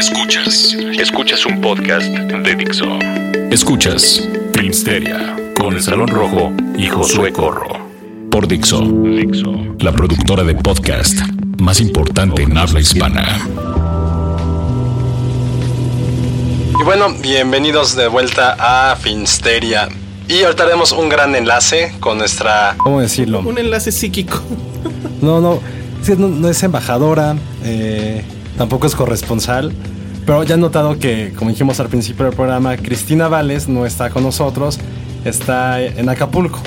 Escuchas, escuchas un podcast de Dixo. Escuchas Filmsteria con el Salón Rojo y Josué Corro. Por Dixo, Dixo, la productora de podcast más importante en habla hispana. Y bueno, bienvenidos de vuelta a Finsteria. Y ahorita haremos un gran enlace con nuestra... ¿Cómo decirlo? Un enlace psíquico. No, no, no, no es embajadora, eh, tampoco es corresponsal, pero ya han notado que, como dijimos al principio del programa, Cristina Vales no está con nosotros, está en Acapulco,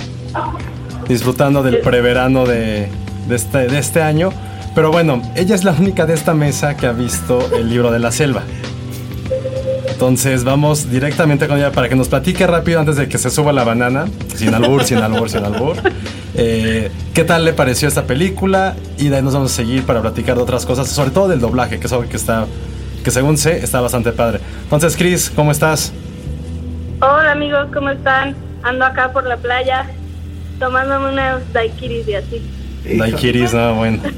disfrutando del preverano de, de, este, de este año. Pero bueno, ella es la única de esta mesa que ha visto el libro de la selva. Entonces vamos directamente con ella para que nos platique rápido antes de que se suba la banana, sin albur, sin albur, sin albur. Eh, ¿Qué tal le pareció esta película? Y de ahí nos vamos a seguir para platicar de otras cosas, sobre todo del doblaje, que es algo que está, que según sé, está bastante padre. Entonces, Chris, ¿cómo estás? Hola amigos, ¿cómo están? Ando acá por la playa tomándome unos daiquiris y así. Daiquiris, no, bueno.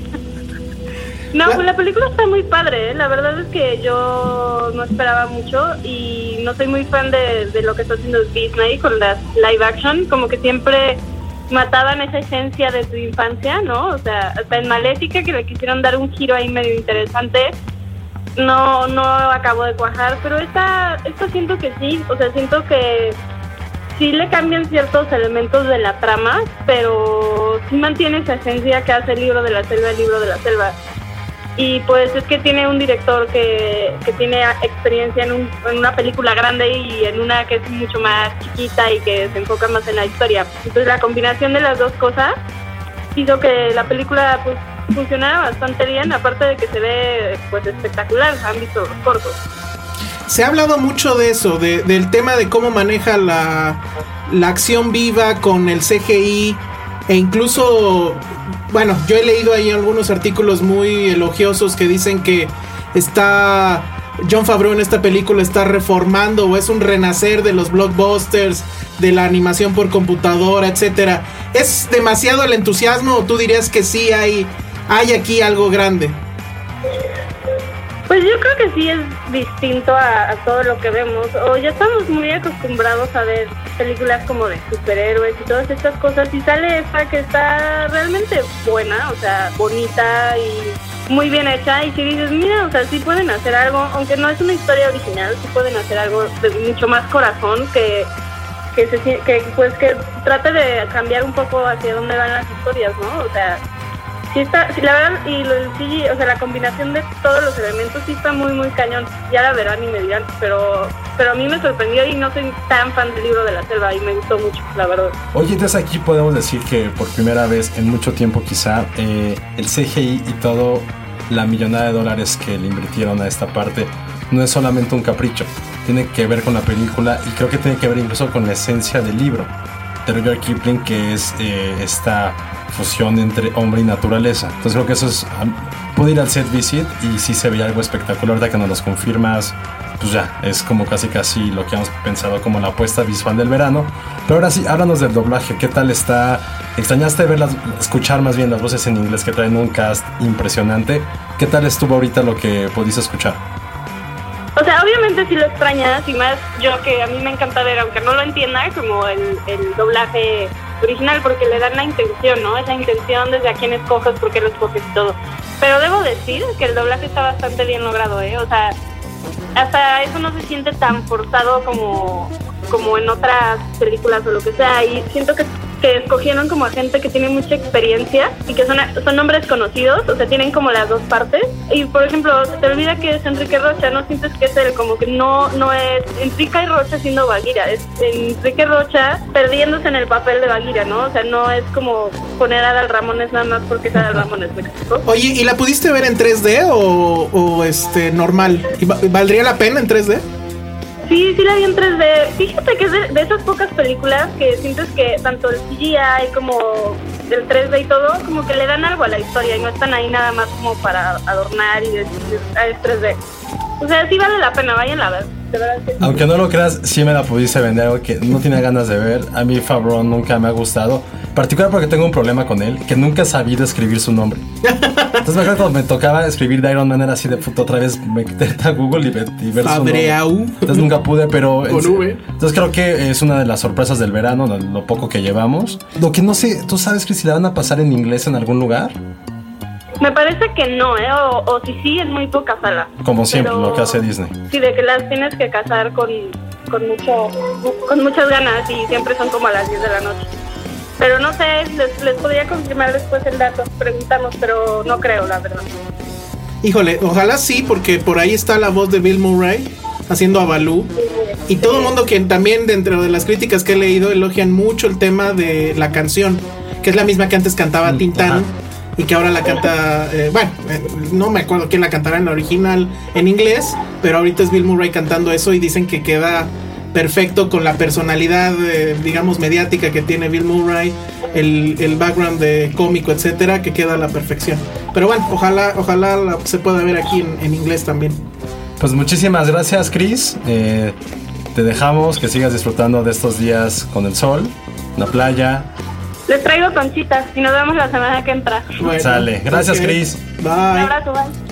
No, pues la película está muy padre, ¿eh? la verdad es que yo no esperaba mucho y no soy muy fan de, de lo que está haciendo Disney con las live action, como que siempre mataban esa esencia de tu infancia, ¿no? O sea, hasta en Maléfica que le quisieron dar un giro ahí medio interesante, no, no acabó de cuajar, pero esta, esta siento que sí, o sea, siento que sí le cambian ciertos elementos de la trama, pero sí mantiene esa esencia que hace el libro de la selva, el libro de la selva. Y pues es que tiene un director que, que tiene experiencia en, un- en una película grande y en una que es mucho más chiquita y que se enfoca más en la historia. Entonces la combinación de las dos cosas hizo que la película pues funcionara bastante bien, aparte de que se ve pues espectacular, han visto los cortos. Se ha hablado mucho de eso, de- del tema de cómo maneja la, la acción viva con el CGI e incluso, bueno, yo he leído ahí algunos artículos muy elogiosos que dicen que está John Favreau en esta película está reformando o es un renacer de los blockbusters, de la animación por computadora, etcétera. ¿Es demasiado el entusiasmo o tú dirías que sí hay, hay aquí algo grande? Pues yo creo que sí es distinto a, a todo lo que vemos. O ya estamos muy acostumbrados a ver películas como de superhéroes y todas estas cosas. Y sale esta que está realmente buena, o sea, bonita y muy bien hecha. Y si dices, mira, o sea, sí pueden hacer algo, aunque no es una historia original, sí pueden hacer algo de mucho más corazón que que se que pues que trate de cambiar un poco hacia dónde van las historias, ¿no? O sea, sí está, sí, la verdad, y lo CGI, o sea, la combinación de todos los elementos sí está muy, muy cañón. Ya la verán y me dirán, pero, pero a mí me sorprendió y no soy tan fan del libro de la selva y me gustó mucho, la verdad. Oye, entonces aquí podemos decir que por primera vez en mucho tiempo quizá eh, el CGI y todo la millonada de dólares que le invirtieron a esta parte no es solamente un capricho, tiene que ver con la película y creo que tiene que ver incluso con la esencia del libro Rudyard Kipling que es eh, esta fusión entre hombre y naturaleza. Entonces creo que eso es... Pude ir al set visit y sí se veía algo espectacular, ahorita que nos los confirmas, pues ya, es como casi casi lo que hemos pensado como la apuesta visual del verano. Pero ahora sí, háblanos del doblaje, ¿qué tal está? ¿Extrañaste ver las- escuchar más bien las voces en inglés que traen un cast impresionante? ¿Qué tal estuvo ahorita lo que pudiste escuchar? O sea, obviamente sí lo extrañas y más yo que a mí me encanta ver, aunque no lo entienda, como el, doblaje original porque le dan la intención, ¿no? Esa intención desde a quién escoges, por qué lo escoges y todo. Pero debo decir que el doblaje está bastante bien logrado, ¿eh? O sea, hasta eso no se siente tan forzado como, como en otras películas o lo que sea. Y siento que que escogieron como a gente que tiene mucha experiencia y que son, son nombres conocidos, o sea, tienen como las dos partes. Y por ejemplo, se te olvida que es Enrique Rocha, no sientes que es él, como que no, no es Enrique Rocha siendo Baguira, es Enrique Rocha perdiéndose en el papel de Baguira, ¿no? O sea, no es como poner a Adal Ramones nada más porque es Adal Ramones, ¿me Oye, ¿y la pudiste ver en 3D o, o este normal? ¿Y ¿Valdría la pena en 3D? Sí, sí la vi en 3D. Fíjate que es de, esas pocas películas que sientes que tanto el CGI como el 3D y todo, como que le dan algo a la historia y no están ahí nada más como para adornar y decir, es 3D. O sea, sí vale la pena, vayan a ver. Aunque no lo creas, sí me la pudiste vender que no tenía ganas de ver. A mí Favreau nunca me ha gustado. Particular porque tengo un problema con él, que nunca he sabido escribir su nombre. Entonces me acuerdo cuando me tocaba escribir de Iron Man era así de puto otra vez meterte a Google y, ver, su nombre. Entonces nunca pude, pero... Entonces creo que es una de las sorpresas del verano, lo poco que llevamos. Lo que no sé, ¿tú sabes que si la van a pasar en inglés en algún lugar? Me parece que no, ¿eh? O, si sí, es muy poca sala. Como siempre, lo que hace Disney. Sí, de que las tienes que casar con, con, mucho, con muchas ganas y siempre son como a las 10 de la noche. Pero no sé, les, les podría confirmar después el dato, preguntamos, pero no creo, la verdad. Híjole, ojalá sí, porque por ahí está la voz de Bill Murray haciendo a Baloo. Y todo el mundo que también dentro de las críticas que he leído elogian mucho el tema de la canción, que es la misma que antes cantaba mm, Tintán y que ahora la canta, eh, bueno, eh, no me acuerdo quién la cantará en la original en inglés, pero ahorita es Bill Murray cantando eso y dicen que queda perfecto con la personalidad, eh, digamos, mediática que tiene Bill Murray, el, el background de cómico, etcétera, que queda a la perfección. Pero bueno, ojalá, ojalá se pueda ver aquí en, en, inglés también. Pues muchísimas gracias, Chris. te dejamos que sigas disfrutando de estos días con el sol, la playa, les traigo conchitas y nos vemos la semana que entra. Sale. Gracias, Chris. Bye. Un abrazo, bye.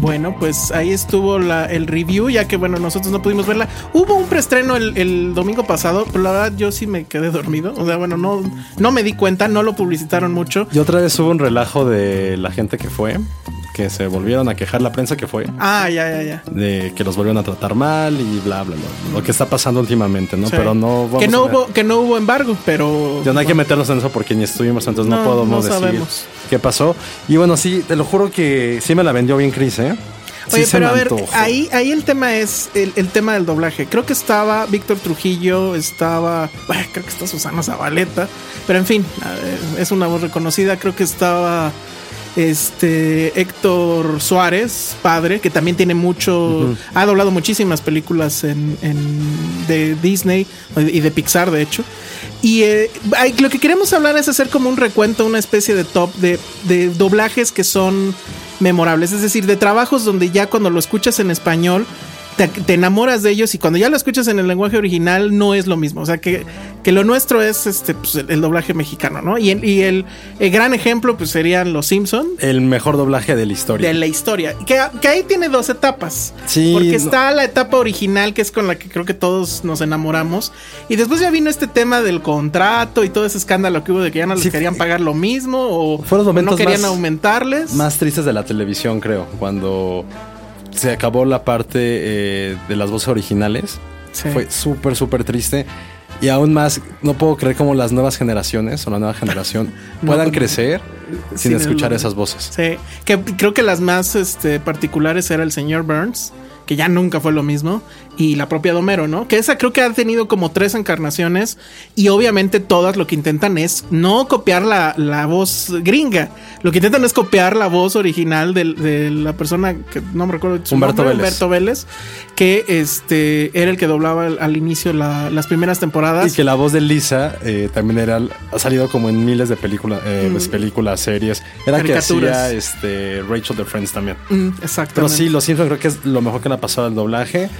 Bueno, pues ahí estuvo la, el review, ya que bueno, nosotros no pudimos verla. Hubo un preestreno el, el, domingo pasado, pero la verdad yo sí me quedé dormido. O sea, bueno, no, no me di cuenta, no lo publicitaron mucho. Y otra vez hubo un relajo de la gente que fue que se volvieron a quejar la prensa que fue. Ah, ya, ya, ya. De que los volvieron a tratar mal y bla, bla, bla. Lo que está pasando últimamente, ¿no? Pero no que no hubo Que no hubo embargo, pero... Ya no hay que meternos en eso porque ni estuvimos, entonces no, podemos decir qué pasó. Y bueno, sí, te lo juro que sí me la vendió bien Chris, ¿eh? Oye, pero a ver, ahí, ahí el tema es el, el, tema del doblaje. Creo que estaba Víctor Trujillo, estaba, creo que está Susana Zabaleta, pero en fin, es una voz reconocida. Creo que estaba este Héctor Suárez, padre, que también tiene mucho, ha doblado muchísimas películas en, de Disney y de Pixar, de hecho. Y eh, lo que queremos hablar es hacer como un recuento, una especie de top de, de doblajes que son memorables, es decir, de trabajos donde ya cuando lo escuchas en español te, enamoras de ellos y cuando ya lo escuchas en el lenguaje original no es lo mismo. O sea, que, que lo nuestro es este pues, el, doblaje mexicano, ¿no? Y, el, y el, gran ejemplo pues serían Los Simpson. El mejor doblaje de la historia. De la historia. Que, que ahí tiene dos etapas. Sí. Porque está la etapa original que es con la que creo que todos nos enamoramos. Y después ya vino este tema del contrato y todo ese escándalo que hubo de que ya no les querían pagar lo mismo o, Fueron no querían aumentarles. Más tristes de la televisión, creo. Cuando se acabó la parte eh, de las voces originales. Fue súper, súper triste. Y aún más, no puedo creer cómo las nuevas generaciones o la nueva generación puedan crecer sin, escuchar esas voces. Sí, que creo que las más este, particulares era el señor Burns que ya nunca fue lo mismo, y la propia Domero, ¿no? Que esa creo que ha tenido como tres encarnaciones y obviamente todas lo que intentan es no copiar la, la voz gringa, lo que intentan es copiar la voz original de, la persona que no me recuerdo su Humberto, Vélez. Humberto Vélez, que este era el que doblaba al, inicio las primeras temporadas. Y que la voz de Lisa eh, también era, ha salido como en miles de películas, eh, mm. películas, series. Era que hacía este, Rachel de Friends también. Mm, exacto. Pero sí, lo siento, creo que es lo mejor que le ha pasado al doblaje.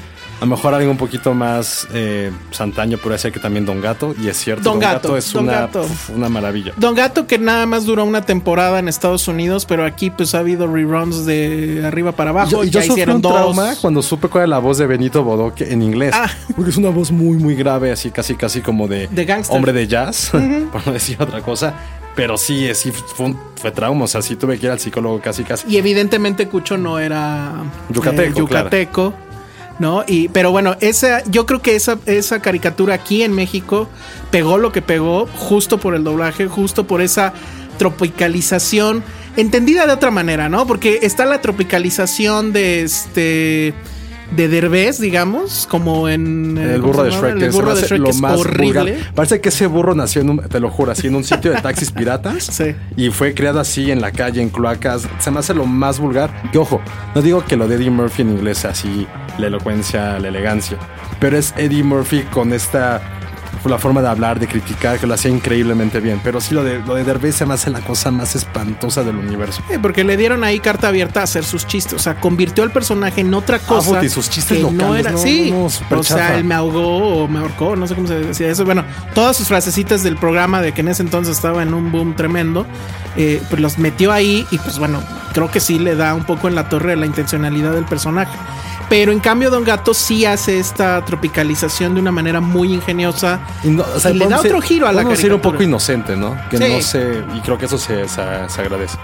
A lo mejor alguien un poquito más eh, santaño puede ser que también Don Gato. Y es cierto, Don Gato, es Don una, Gato. pf, una maravilla. Don Gato que nada más duró una temporada en Estados Unidos, pero aquí pues ha habido reruns de arriba para abajo. Yo, y yo ya sufrí hicieron un dos. trauma cuando supe cuál era la voz de Benito Bodoque en inglés. Ah. Porque es una voz muy, muy grave, así casi, casi como de, De hombre de jazz, por no decir otra cosa. Pero sí, sí fue, un- fue trauma. O sea, sí tuve que ir al psicólogo casi, casi. Y evidentemente Cucho no era Yucateco, yucateco, ¿no? Y, pero bueno, esa, yo creo que esa, esa caricatura aquí en México pegó lo que pegó, justo por el doblaje, justo por esa tropicalización, entendida de otra manera, ¿no? Porque está la tropicalización de este de Derbez, digamos, como en El ¿cómo burro de? Shrek, El burro de Shrek lo es más horrible. vulgar. Parece que ese burro nació en un, te lo juro, así en un sitio de taxis piratas. Sí. Y fue creado así en la calle, en cloacas. Se me hace lo más vulgar. Que ojo, no digo que lo de Eddie Murphy en inglés sea así, la elocuencia, la elegancia. Pero es Eddie Murphy con esta la forma de hablar, de criticar, que lo hacía increíblemente bien. Pero sí, lo de, lo de Derbez se me hace la cosa más espantosa del universo. Porque le dieron ahí carta abierta a hacer sus chistes. O sea, convirtió al personaje en otra cosa. puta, y sus chistes que no locales, era. no, sí. no, no, súper o sea, él me ahogó o me ahorcó, no sé cómo se decía eso. Bueno, todas sus frasecitas del programa de que en ese entonces estaba en un boom tremendo, eh, pues los metió ahí y pues bueno, creo que sí le da un poco en la torre la intencionalidad del personaje. Pero en cambio, Don Gato sí hace esta tropicalización de una manera muy ingeniosa. Y, no, o sea, Y le da otro giro a la podemos ser un caricatura. poco inocente, ¿no? Que Sí. no sé, y creo que eso se, se, se agradece.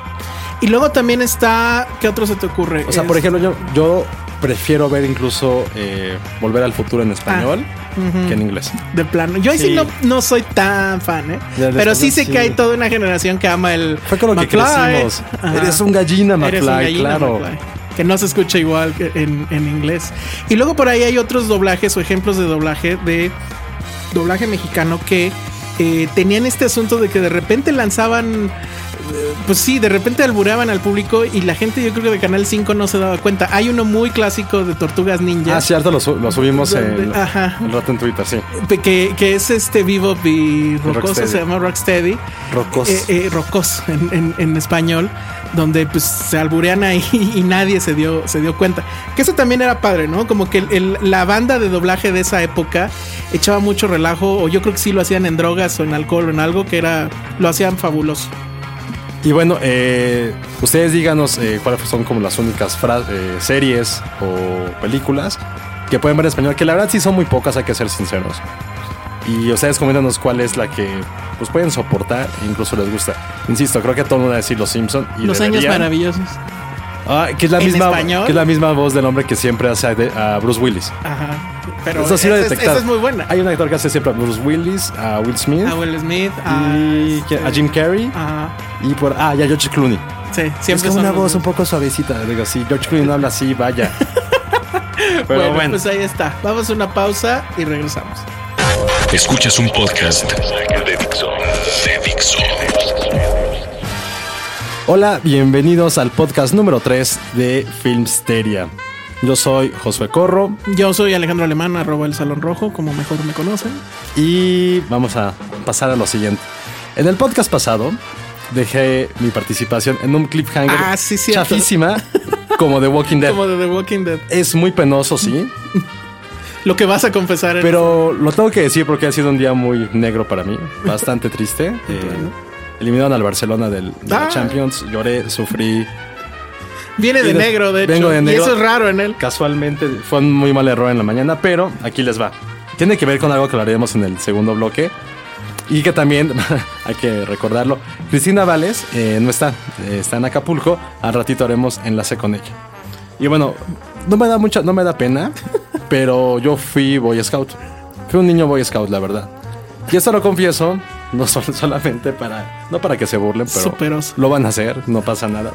Y luego también está. ¿Qué otro se te ocurre? O sea, por Es- ejemplo, yo, yo prefiero ver incluso eh, Volver al Futuro en español que en inglés. De plano. Yo ahí sí, Sí. no, no soy tan fan, ¿eh? Pero sí sé sí. que hay toda una generación que ama el. Fue con lo que crecimos. Ajá. Eres un gallina, Eres un McFly, gallina, claro. McFly. Que no se escucha igual que en, en inglés. Y luego por ahí hay otros doblajes o ejemplos de doblaje de doblaje mexicano que eh, tenían este asunto de que de repente lanzaban. Pues sí, de repente albureaban al público y la gente, yo creo que de Canal 5 no se daba cuenta. Hay uno muy clásico de Tortugas Ninja. Ah, cierto, lo, lo subimos. Ajá. un rato en Twitter, sí. que, que es este Bebop y Rocoso, se llama Rocksteady. Rocos. Eh, eh, Rocos en, en- en español, donde pues se alburean ahí y nadie se dio, se dio cuenta. Que eso también era padre, ¿no? Como que el- el- la banda de doblaje de esa época echaba mucho relajo, o yo creo que sí lo hacían en drogas o en alcohol o en algo que era, lo hacían fabuloso. Y bueno, eh, ustedes díganos eh, cuáles son como las únicas eh, series o películas que pueden ver en español, que la verdad sí son muy pocas, hay que ser sinceros. Y ustedes coméntanos cuál es la que pues pueden soportar e incluso les gusta. Insisto, creo que todo el mundo va a decir Los Simpson y Los años maravillosos. Ah, que es la ¿En misma que es la misma voz del hombre que siempre hace a, de- a Bruce Willis. Ajá. Pero Eso sí lo esa es- esa es muy buena. Hay un actor que hace siempre a Bruce Willis, a Will Smith A Will Smith, a, y ¿quién? a este, Jim Carrey Ajá. y por ah, y a George Clooney. Sí, Es siempre como son una voz un poco suavecita. Digo, sí, George Clooney no habla así, vaya. Pero bueno, bueno, pues ahí está. Vamos a una pausa y regresamos. Escuchas un podcast de Dixo. De Dixo. Hola, bienvenidos al podcast número 3 de Filmsteria. Yo soy Josué Corro Yo soy Alejandro Alemán, arroba el Salón Rojo, como mejor me conocen. y vamos a pasar a lo siguiente. En el podcast pasado dejé mi participación en un cliffhanger Ah, sí, chafísima como The Walking Dead. Como de The Walking Dead. Es muy penoso, sí, Lo que vas a confesar en pero lo tengo que decir porque ha sido un día muy negro para mí, bastante triste. Eh, eliminaron al Barcelona del, de la Ah. Champions, lloré, sufrí. Viene de negro, de hecho. vengo de negro. Y eso es raro en él. Casualmente fue un muy mal error en la mañana, pero aquí les va. Tiene que ver con algo que hablaremos en el segundo bloque. Y que también, hay que recordarlo, Cristina Vales eh, no está, eh, está en Acapulco. Al ratito haremos enlace con ella. Y bueno, no me da mucha, no me da pena, pero yo fui Boy Scout. Fui un niño Boy Scout, la verdad. Y esto lo confieso, no sol- solamente para, no para que se burlen, pero Superoso. lo van a hacer, no pasa nada.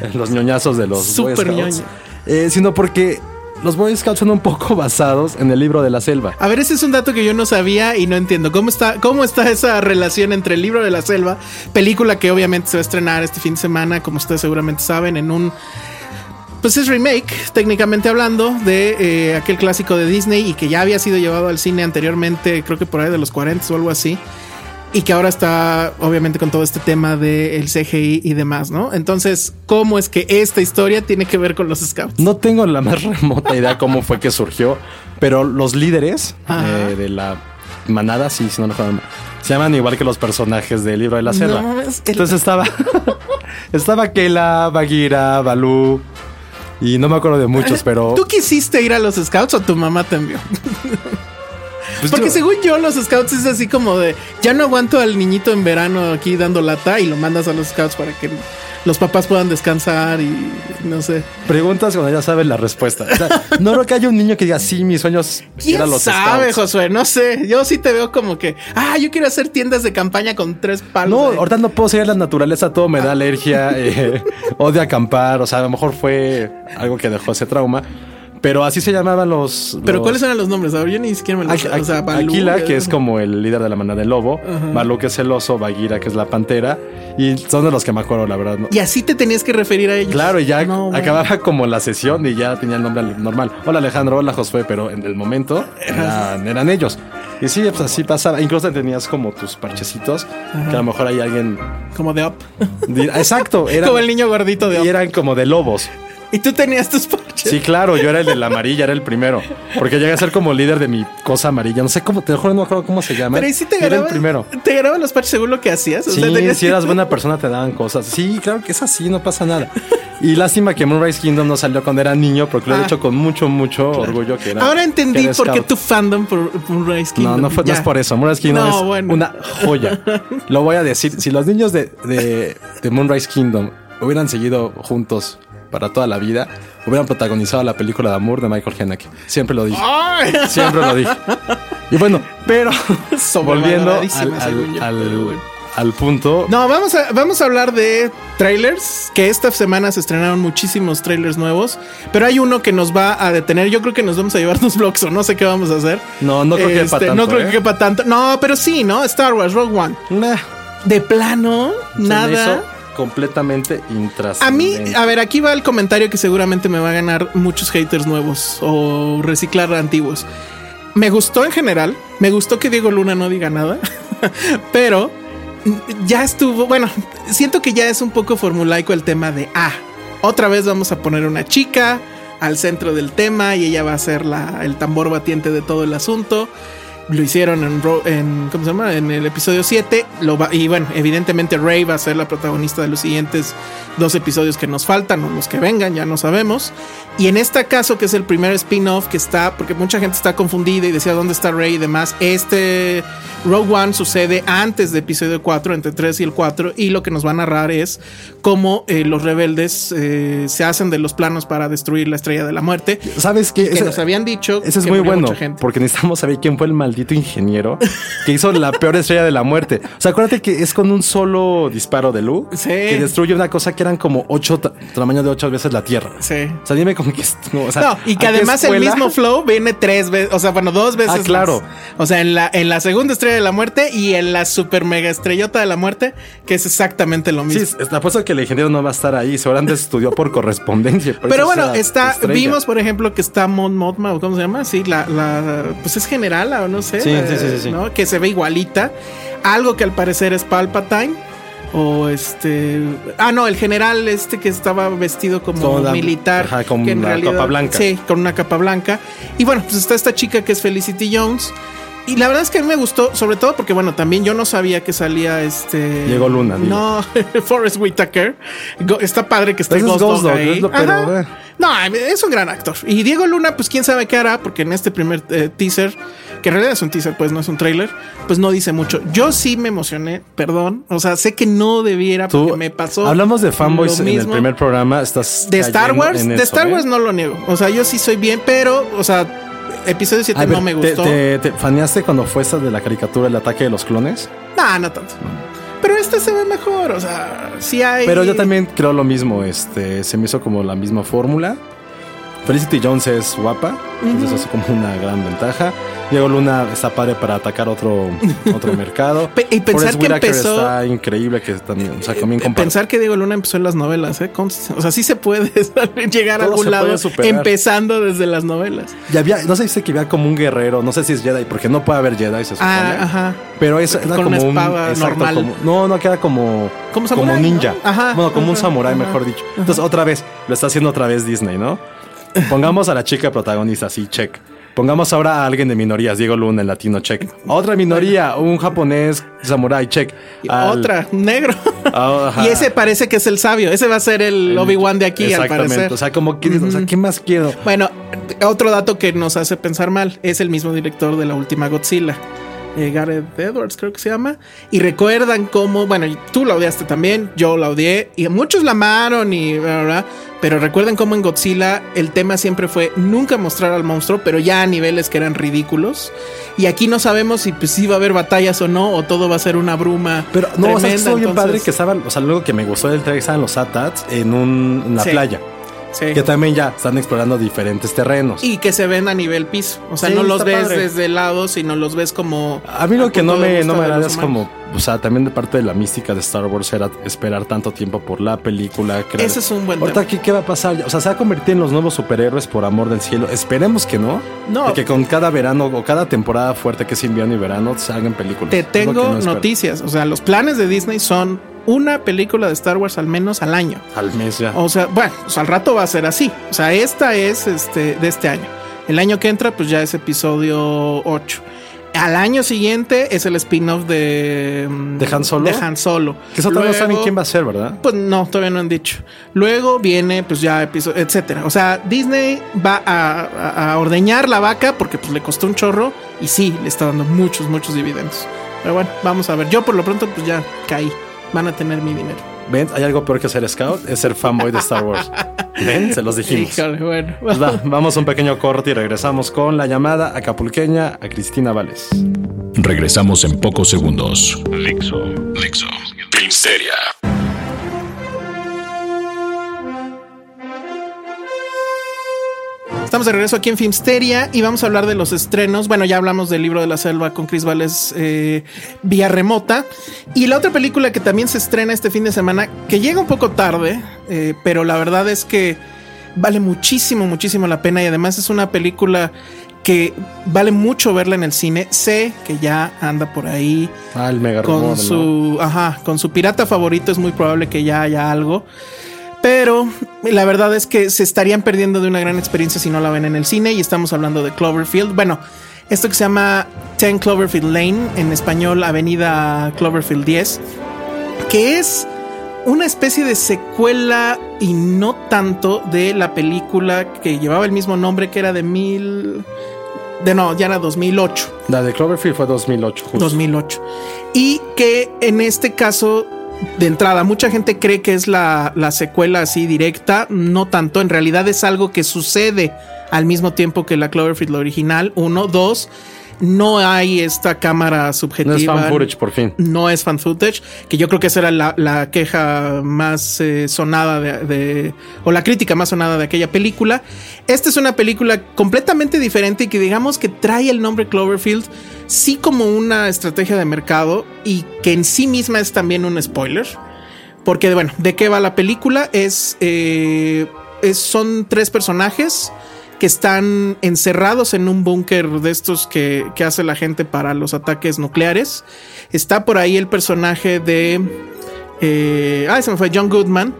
Los ñoñazos de los Boy Súper Scouts. Eh, sino porque los Boy Scouts son un poco basados en el libro de la selva. A ver, ese es un dato que yo no sabía y no entiendo. ¿Cómo está, cómo está esa relación entre el libro de la selva, película que obviamente se va a estrenar este fin de semana, como ustedes seguramente saben, en un. Pues es remake, técnicamente hablando, de eh, aquel clásico de Disney y que ya había sido llevado al cine anteriormente, creo que por ahí de los 40 o algo así. Y que ahora está obviamente con todo este tema del CGI y demás, ¿no? Entonces, ¿cómo es que esta historia tiene que ver con los scouts? No tengo la más remota idea cómo fue que surgió, pero los líderes eh, de la manada, sí, si no recuerdo, se llaman igual que los personajes del libro de la selva. No, es que- Entonces estaba, estaba Kela, Bagheera, Balú, y no me acuerdo de muchos, pero... ¿Tú quisiste ir a los scouts o tu mamá te envió? pues, Porque según yo, los scouts es así como de ya no aguanto al niñito en verano aquí dando lata y lo mandas a los scouts para que los papás puedan descansar y no sé. Preguntas cuando ya sabes la respuesta. O sea, no creo que haya un niño que diga, sí, mis sueños ¿Quién eran los sabe, scouts". Josué? No sé. Yo sí te veo como que, ah, yo quiero hacer tiendas de campaña con tres palos. No, de- ahorita no puedo seguir la naturaleza, todo me da alergia, eh, odio acampar, o sea, a lo mejor fue algo que dejó ese trauma, pero así se llamaban los... Pero los- ¿cuáles eran los nombres? A ver, yo ni siquiera me los Aqu- O sea, Balú, Aquila, que es como el líder de la manada del lobo, Balú, que es el oso, Bagheera, que es la pantera, y son de los que me acuerdo, la verdad. ¿no? Y así te tenías que referir a ellos. Claro, y ya No, acababa como la sesión y ya tenía el nombre normal. Hola Alejandro, hola Josué, pero en el momento eran, eran ellos. Y sí, pues así pasaba. Incluso tenías como tus parchecitos, que a lo mejor hay alguien... Como de up. Exacto, eran, como el niño gordito de y up. eran como de lobos. Y tú tenías tus parches. Sí, claro, yo era el de la amarilla, era el primero. Porque llegué a ser como líder de mi cosa amarilla. No sé cómo, te juro, no me acuerdo cómo se llama. Pero ¿y si te Era el ganaban? primero. Te ganaban los parches según lo que hacías. O Sí, sea, tenías si eras buena persona te daban cosas. Sí, claro que es así, no pasa nada. Y lástima que Moonrise Kingdom no salió cuando era niño, porque lo he Ah. hecho con mucho, mucho orgullo que era. Ahora entendí por qué tu fandom por, por Rise Kingdom. No, no, fue, no es por eso. Moonrise Kingdom No, es bueno. una joya. Lo voy a decir. Si los niños de, de, de Moonrise Kingdom hubieran seguido juntos para toda la vida, hubieran protagonizado la película de amor de Michael Haneke. Siempre lo dije. Ay. Siempre lo dije. Y bueno, pero volviendo al, al- punto. No, vamos a, vamos a hablar de trailers, que esta semana se estrenaron muchísimos trailers nuevos, pero hay uno que nos va a detener. Yo creo que nos vamos a llevar dos blogs o no sé qué vamos a hacer. No, no creo que quepa Este, tanto, No creo ¿eh? que quepa tanto. No, pero sí, ¿no? Star Wars, Rogue One. Nah, De plano, nada. Completamente A mí, intrascendente. a ver, aquí va el comentario que seguramente me va a ganar muchos haters nuevos o reciclar antiguos. Me gustó en general, me gustó que Diego Luna no diga nada, pero ya estuvo, bueno, siento que ya es un poco formulaico el tema de, ah, otra vez vamos a poner una chica al centro del tema y ella va a ser la, el tambor batiente de todo el asunto. Lo hicieron en, en ¿cómo se llama? En el episodio 7. Lo va- y bueno, evidentemente Rey va a ser la protagonista de los siguientes dos episodios que nos faltan o los que vengan, ya no sabemos. Y en este caso, que es el primer spin-off que está, porque mucha gente está confundida y decía dónde está Rey y demás. Este Rogue One sucede antes de episodio 4, entre 3 y el 4. Y lo que nos va a narrar es cómo eh, los rebeldes eh, se hacen de los planos para destruir la estrella de la muerte. ¿Sabes qué? Que nos habían dicho. Ese es que muy bueno, gente. porque necesitamos saber quién fue el maldito ingeniero que hizo la peor estrella de la muerte. O sea, acuérdate que es con un solo disparo de luz Sí. que destruye una cosa que eran como ocho, ta- tamaño de ocho veces la Tierra. Sí. O sea, dime como que... es- no, o sea, No, y que ¿a qué además el mismo flow viene tres veces, o sea, bueno, dos veces. Ah, claro. más. O sea, en la, en la segunda estrella de la muerte y en la super mega estrellota de la muerte, que es exactamente lo mismo. Sí, es- apuesto que el ingeniero no va a estar ahí. Seguramente estudió por correspondencia. por Pero bueno, es la está, estrella. vimos por ejemplo que está Mon Mothma, cómo se llama, sí, la, la, pues es general o no Sí, eh, sí, sí. ¿no? Que se ve igualita, algo que al parecer es Palpatine. O este. Ah, no, el general este que estaba vestido como militar. ajá, con que en la realidad- capa blanca. Sí, con una capa blanca. Y bueno, pues está esta chica que es Felicity Jones. Y la verdad es que a mí me gustó, sobre todo porque, bueno, también yo no sabía que salía este. Diego Luna. No, Forrest Whitaker. Go- Está padre que esté Ghost Dog Ghost Dog, ahí. es lo- pero. No, es un gran actor. Y Diego Luna, pues quién sabe qué hará, porque en este primer eh, teaser, que en realidad es un teaser, pues no es un trailer, pues no dice mucho. Yo sí me emocioné, perdón. O sea, sé que no debiera, Tú- porque me pasó. Hablamos de fanboys en el primer programa. Estás De Star Wars, de Star ¿eh? Wars no lo niego. O sea, yo sí soy bien, pero, o sea, episodio 7 A ver, no me ¿te- gustó. Te, te faneaste cuando fue esta de la caricatura El ataque de los clones? No, no tanto. Pero este se ve mejor, o sea, sí hay. Pero yo también creo lo mismo. Este se me hizo como la misma fórmula. Felicity Jones es guapa, entonces es como una gran ventaja. Diego Luna está padre para atacar otro, otro mercado. Pe- y pensar Forrest que Whitaker empezó- está increíble, que también, o sea, también compar- Pensar que Diego Luna empezó en las novelas, ¿eh? O sea, sí se puede llegar a Todo algún se lado empezando desde las novelas. Y había, no sé si sé que había como un guerrero, no sé si es Jedi, porque no puede haber Jedi, se supone. Ah, ajá. Pero eso era Con como una un espada normal. como- no, no, que era como Como samurái, ninja. ¿no? Ajá, Bueno, como un ajá, samurái, ajá. mejor dicho. Entonces, otra vez, lo está haciendo otra vez Disney, ¿no? Pongamos a la chica protagonista, sí, check. Pongamos ahora a alguien de minorías, Diego Luna, el latino, check. Otra minoría, un japonés samurái, check. Al- Otra, negro. Ah, y ese parece que es el sabio. Ese va a ser el, Obi-Wan de aquí, al Exactamente. parecer. O sea, como que, o sea, ¿qué más quiero? Bueno, otro dato que nos hace pensar mal es el mismo director de la última Godzilla. Eh, Gareth Edwards, creo que se llama. Y recuerdan cómo, bueno, tú la odiaste también, yo la odié, y muchos la amaron, y bla, bla, bla, pero recuerden cómo en Godzilla el tema siempre fue nunca mostrar al monstruo, pero ya a niveles que eran ridículos. Y aquí no sabemos si pues, sí va a haber batallas o no, o todo va a ser una bruma. Pero no, o sea, tremenda, estuvo bien entonces- padre que estaban, o sea, luego que me gustó del trailer estaban los ATATs en, un, en la Sí. playa. Sí. Que también ya están explorando diferentes terrenos. Y que se ven a nivel piso. O sea, Sí, no los ves padre. desde el lado, sino los ves como. A mí lo que no me, no me agrada es como, o sea, también de parte de la mística de Star Wars era esperar tanto tiempo por la película. crear- Ese es un buen Ahorita, tema. ¿qué, ¿qué va a pasar? O sea, ¿se va a convertir en los nuevos superhéroes por amor del cielo? Esperemos que no. No. Que con cada verano o cada temporada fuerte que es invierno y verano se hagan películas. Te tengo no noticias. O sea, los planes de Disney son una película de Star Wars al menos al año. Al mes ya. O sea, bueno, pues al rato va a ser así. O sea, esta es este de este año. El año que entra, pues ya es episodio 8. Al año siguiente es el spin-off de, mm, ¿De Han Solo? De Han Solo. Que eso todavía no saben quién va a ser, ¿verdad? Pues no, todavía no han dicho. Luego viene, pues ya episodio, etcétera. O sea, Disney va a, a- a ordeñar la vaca porque pues le costó un chorro y sí, le está dando muchos, muchos dividendos. Pero bueno, vamos a ver. Yo por lo pronto pues ya caí. Van a tener mi dinero. ¿Ven? Hay algo peor que ser scout, es ser fanboy de Star Wars. ¿Ven? Se los dijimos. Híjole, bueno. Pues va, vamos a un pequeño corte y regresamos con la llamada acapulqueña a Cristina Vales. Regresamos en pocos segundos. Dixo. Filmsteria. Estamos de regreso aquí en Filmsteria y vamos a hablar de los estrenos. Bueno, ya hablamos del libro de la selva con Chris Vales eh, vía remota. Y la otra película que también se estrena este fin de semana, que llega un poco tarde, eh, pero la verdad es que vale muchísimo, muchísimo la pena. Y además es una película que vale mucho verla en el cine. Sé que ya anda por ahí Ah, el mega con rumor, ¿no? su, ajá, con su pirata favorito es muy probable que ya haya algo. Pero la verdad es que se estarían perdiendo de una gran experiencia si no la ven en el cine y estamos hablando de Cloverfield. Bueno, esto que se llama 10 Cloverfield Lane, en español Avenida Cloverfield 10, que es una especie de secuela y no tanto de la película que llevaba el mismo nombre que era de mil... De no, ya era 2008. La de Cloverfield fue 2008, justo. 2008. Y que en este caso, de entrada, mucha gente cree que es la, la secuela así directa, no tanto, en realidad es algo que sucede al mismo tiempo que la Cloverfield la original, uno, dos, no hay esta cámara subjetiva. No es fan footage, por fin. No es fan footage, que yo creo que esa era la, la queja más eh, sonada de, de- o la crítica más sonada de aquella película. Esta es una película completamente diferente y que digamos que trae el nombre Cloverfield sí como una estrategia de mercado y que en sí misma es también un spoiler. Porque, bueno, ¿de qué va la película? Es, eh, es- son tres personajes que están encerrados en un búnker de estos que, que hace la gente para los ataques nucleares. Está por ahí el personaje de... eh, ah, se me fue John Goodman.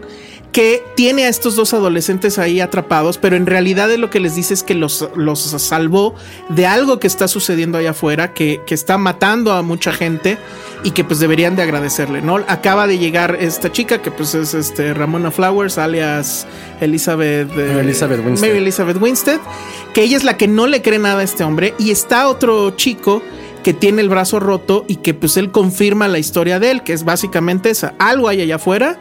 Que tiene a estos dos adolescentes ahí atrapados, pero en realidad de lo que les dice es que los, los salvó de algo que está sucediendo allá afuera, que, que está matando a mucha gente y que pues deberían de agradecerle, ¿no? Acaba de llegar esta chica que pues es este Ramona Flowers, alias Elizabeth, eh, Elizabeth Winstead. Mary Elizabeth Winstead, que ella es la que no le cree nada a este hombre y está otro chico que tiene el brazo roto y que pues él confirma la historia de él, que es básicamente esa, algo hay allá afuera,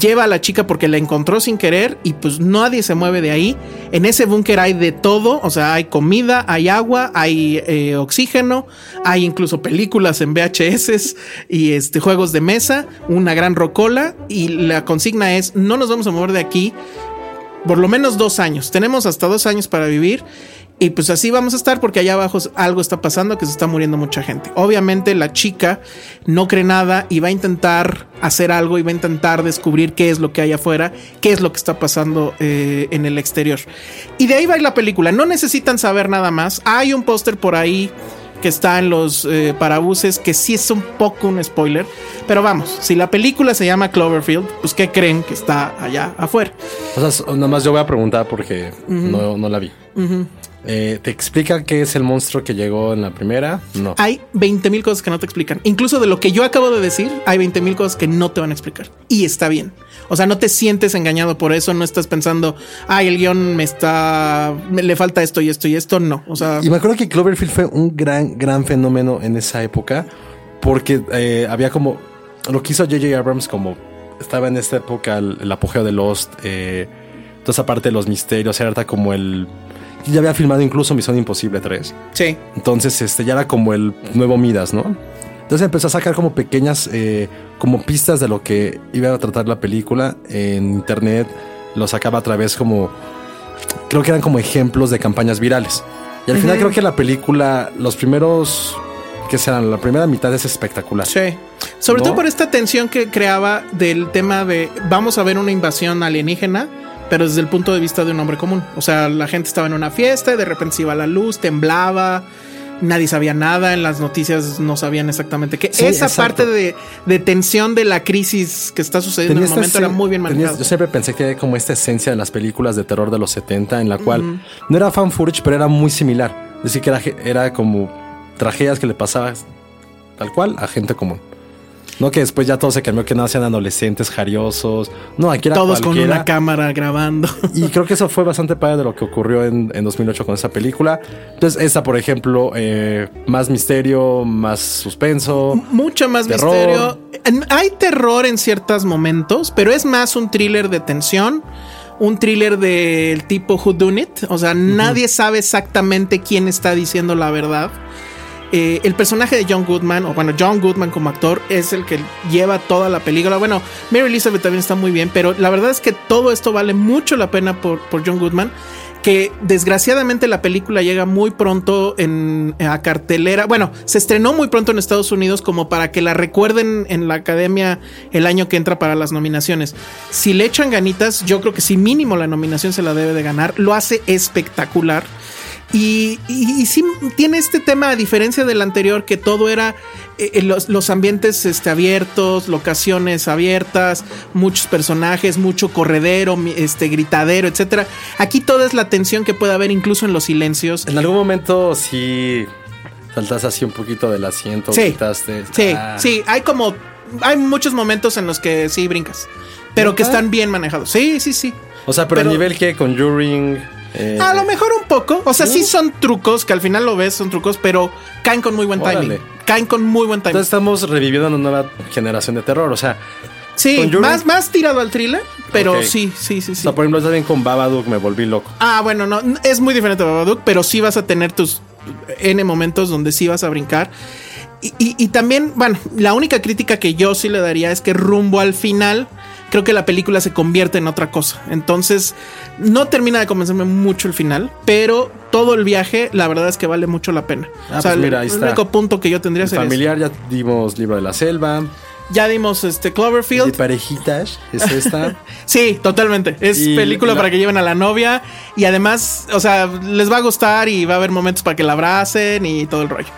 lleva a la chica porque la encontró sin querer y pues nadie se mueve de ahí, en ese búnker hay de todo, o sea, hay comida, hay agua, hay eh, oxígeno, hay incluso películas en VHS y este, juegos de mesa, una gran rocola y la consigna es no nos vamos a mover de aquí por lo menos dos años. Tenemos hasta dos años para vivir. Y pues así vamos a estar porque allá abajo algo está pasando que se está muriendo mucha gente. Obviamente la chica no cree nada y va a intentar hacer algo y va a intentar descubrir qué es lo que hay afuera, qué es lo que está pasando eh, en el exterior. Y de ahí va la película. No necesitan saber nada más. Hay un póster por ahí que está en los eh, parabuses, que sí es un poco un spoiler. Pero vamos, si la película se llama Cloverfield, pues ¿qué creen que está allá afuera? O sea, nada más yo voy a preguntar porque no, no, la vi. Eh, ¿Te explica qué es el monstruo que llegó en la primera? No. Hay 20 mil cosas que no te explican. Incluso de lo que yo acabo de decir, hay 20 mil cosas que no te van a explicar. Y está bien. O sea, no te sientes engañado por eso, no estás pensando, ay, el guion me está, me, le falta esto y esto y esto, no. O sea, y me acuerdo que Cloverfield fue un gran, gran fenómeno en esa época, porque eh, había como, lo que hizo J.J. Abrams como, estaba en esta época el, apogeo de Lost, eh, toda esa parte de los misterios, era como el ya había filmado incluso Misión Imposible 3. Sí. Entonces, este ya era como el nuevo Midas, ¿no? Entonces empezó a sacar como pequeñas, eh, como pistas de lo que iba a tratar la película en internet. Lo sacaba a través como, creo que eran como ejemplos de campañas virales. Y al final creo que la película, los primeros, que serán, la primera mitad es espectacular. Sí. Sobre todo por esta tensión que creaba del tema de vamos a ver una invasión alienígena pero desde el punto de vista de un hombre común. O sea, la gente estaba en una fiesta y de repente se iba la luz, temblaba, nadie sabía nada, en las noticias no sabían exactamente qué. Esa parte de, tensión de la crisis que está sucediendo en el momento era muy bien manejada. Yo siempre pensé que era como esta esencia de las películas de terror de los 70, en la cual no era fan footage, pero era muy similar. Es decir, que era, era como tragedias que le pasaban tal cual a gente común. No que después ya todo se cambió, que no sean adolescentes jariosos. No, aquí era Todos con una cámara grabando. Y creo que eso fue bastante padre de lo que ocurrió en, 2008 con esa película. Entonces, esta, por ejemplo, eh, más misterio, más suspenso. Mucho más misterio. Hay terror en ciertos momentos, pero es más un thriller de tensión un thriller del tipo Who Done It. O sea, nadie sabe exactamente quién está diciendo la verdad. Eh, el personaje de John Goodman, o bueno, John Goodman como actor, es el que lleva toda la película. Bueno, Mary Elizabeth también está muy bien, pero la verdad es que todo esto vale mucho la pena por, John Goodman. Que desgraciadamente la película llega muy pronto en, a cartelera. Bueno, se estrenó muy pronto en Estados Unidos como para que la recuerden en la academia el año que entra para las nominaciones. Si le echan ganitas, yo creo que si mínimo la nominación se la debe de ganar. Lo hace espectacular. Y, y, sí tiene este tema, a diferencia del anterior, que todo era eh, eh, los, ambientes este, abiertos, locaciones abiertas, muchos personajes, mucho corredero, este, gritadero, etcétera. Aquí toda es la tensión que puede haber incluso en los silencios. En algún momento sí saltas así un poquito del asiento, sí, Sí, ah. sí, hay como. Hay muchos momentos en los que sí brincas, pero que están bien manejados. Sí, sí, sí. O sea, pero, a nivel que Conjuring. Eh, a lo mejor un poco. O sea, sí son trucos, que al final lo ves, son trucos, pero caen con muy buen timing. Caen con muy buen timing. Entonces estamos reviviendo una nueva generación de terror. O sea, Sí, más, más tirado al thriller, pero sí, sí, sí, sí. O sea, por ejemplo, también con Babadook me volví loco. Ah, bueno, no, es muy diferente a Babadook, pero sí vas a tener tus N momentos donde sí vas a brincar. Y, y, también, bueno, la única crítica que yo sí le daría es que rumbo al final creo que la película se convierte en otra cosa. Entonces, no termina de convencerme mucho el final, pero todo el viaje, la verdad es que vale mucho la pena. Ah, o sea, pues mira, ahí el único punto que yo tendría es familiar, ya dimos Libro de la Selva. Ya dimos este Cloverfield. De parejitas, es esta. sí, totalmente. Es película para que lleven a la novia. Y además, o sea, les va a gustar y va a haber momentos para que la abracen y todo el rollo.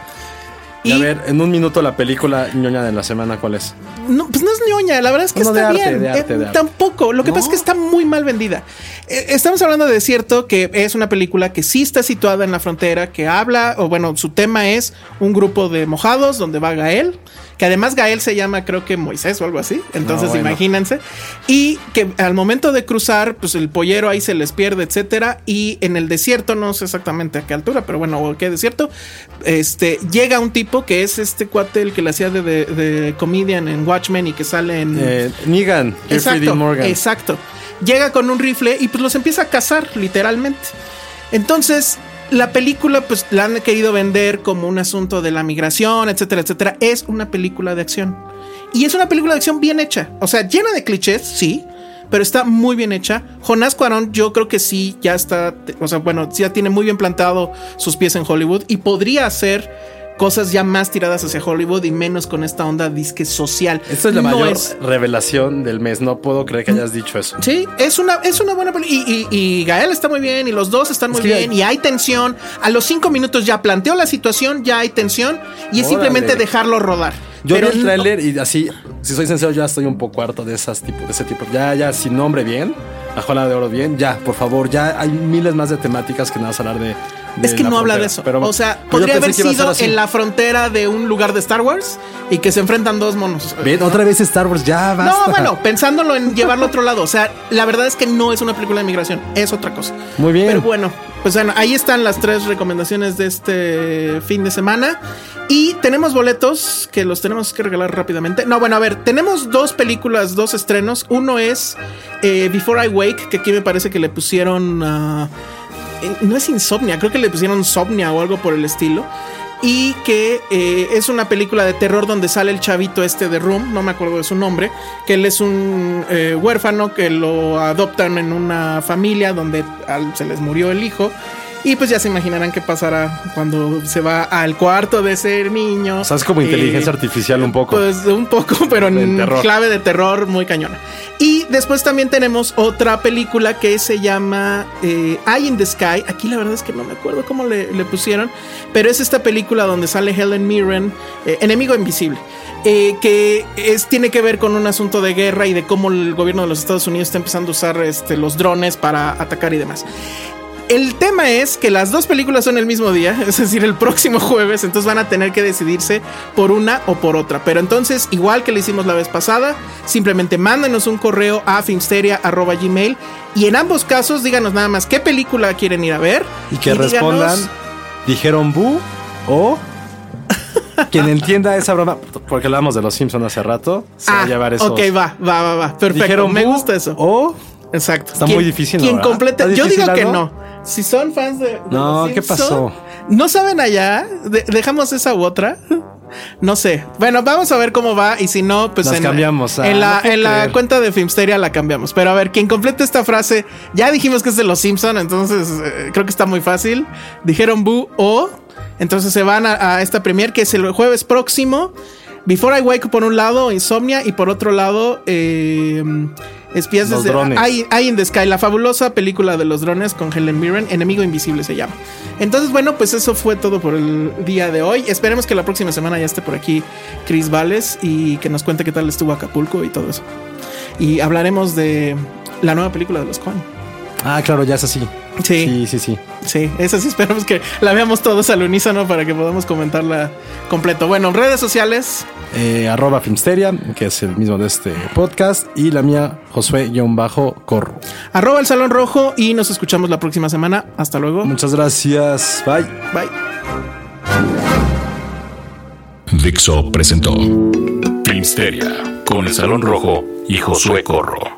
Y, a ver, en un minuto la película ñoña de la semana, ¿cuál es? No, pues no es ñoña, la verdad es que está bien. Eh, tampoco, lo que pasa es que está muy mal vendida. Eh, estamos hablando de cierto que es una película que sí está situada en la frontera, que habla, o bueno, su tema es un grupo de mojados donde va Gael que además Gael se llama creo que Moisés o algo así, entonces imagínense, y que al momento de cruzar, pues el pollero ahí se les pierde, etcétera, y en el desierto, no sé exactamente a qué altura, pero bueno, qué desierto, este, llega un tipo que es este cuate, el que le hacía de, de, comedian en Watchmen y que sale en... Eh, Negan, exacto, Morgan. Exacto. Llega con un rifle y pues los empieza a cazar, literalmente. Entonces, la película, pues la han querido vender como un asunto de la migración, etcétera, etcétera. Es una película de acción. Y es una película de acción bien hecha. O sea, llena de clichés, sí. pero está muy bien hecha. Jonás Cuarón, yo creo que sí, ya está, o sea, bueno, ya tiene muy bien plantado sus pies en Hollywood y podría hacer cosas ya más tiradas hacia Hollywood y menos con esta onda disque social. Esta es la mayor revelación del mes. No puedo creer que hayas dicho eso. Sí, es una, es una buena película. Y, Gael está muy bien y los dos están muy bien y hay tensión. A los cinco minutos ya planteó la situación, ya hay tensión y es simplemente dejarlo rodar. Yo vi el tráiler y así, si soy sincero, ya estoy un poco harto de esas tipo, de ese tipo. Ya, ya, sin nombre bien, la Juana de Oro bien, ya, por favor, ya hay miles más de temáticas que nada más hablar de es que no habla de eso. o sea, podría haber sido en la frontera de un lugar de Star Wars y que se enfrentan dos monos. Ven, otra vez Star Wars, ya basta. No, bueno, pensándolo en llevarlo a otro lado. O sea, la verdad es que no es una película de migración, es otra cosa. Muy bien. Pero bueno, pues bueno, ahí están las tres recomendaciones de este fin de semana. Y tenemos boletos que los tenemos que regalar rápidamente. No, bueno, a ver, tenemos dos películas, dos estrenos. Uno es eh, Before I Wake, que aquí me parece que le pusieron... Uh, no es insomnia, creo que le pusieron insomnia o algo por el estilo. Y que eh, es una película de terror donde sale el chavito este de Room, no me acuerdo de su nombre, que él es un eh, huérfano que lo adoptan en una familia donde se les murió el hijo y pues ya se imaginarán qué pasará cuando se va al cuarto de ser niño. O sea, es como inteligencia eh, artificial un poco. Pues un poco, pero en clave de terror muy cañona. Y después también tenemos otra película que se llama eh, Eye in the Sky. Aquí la verdad es que no me acuerdo cómo le, pusieron, pero es esta película donde sale Helen Mirren, eh, enemigo invisible. que es, tiene que ver con un asunto de guerra y de cómo el gobierno de los Estados Unidos está empezando a usar este, los drones para atacar y demás. El tema es que las dos películas son el mismo día, es decir, el próximo jueves, entonces van a tener que decidirse por una o por otra. Pero entonces, igual que le hicimos la vez pasada, simplemente mándenos un correo a finsteria.gmail y en ambos casos díganos nada más qué película quieren ir a ver. Y que respondan, dijeron Bu o... Quien entienda esa broma, porque hablamos de los Simpsons hace rato, se va a ah, llevar eso. Ok, va, va, va, va. Perfecto. me gusta eso. O Exacto. Está muy difícil. Quien complete. Yo digo que no. Si son fans de. no, ¿qué pasó? ¿No saben allá? dejamos esa u otra. No sé. Bueno, vamos a ver cómo va. Y si no, pues en, cambiamos. en la, en la cuenta de Filmsteria la cambiamos. Pero a ver, quien complete esta frase, ya dijimos que es de los Simpson, entonces eh, creo que está muy fácil. Dijeron Bu o. Entonces se van a, esta premier que es el jueves próximo. Before I Wake por un lado, Insomnia, y por otro lado, eh, Espías desde Hay in the Sky, la fabulosa película de los drones con Helen Mirren, Enemigo Invisible se llama. Entonces, bueno, pues eso fue todo por el día de hoy. Esperemos que la próxima semana ya esté por aquí Chris Vales y que nos cuente qué tal estuvo Acapulco y todo eso. Y hablaremos de la nueva película de los Coen. Ah, claro, ya es así. Sí. Sí, sí, sí. Sí, esa sí esperamos que la veamos todos al unísono para que podamos comentarla completo. Bueno, redes sociales. Eh, arroba Filmsteria, que es el mismo de este podcast, y la mía, Josué-Corro. Arroba el Salón Rojo y nos escuchamos la próxima semana. Hasta luego. Muchas gracias. Bye. Bye. Dixo presentó Filmsteria con el Salón Rojo y Josué Corro.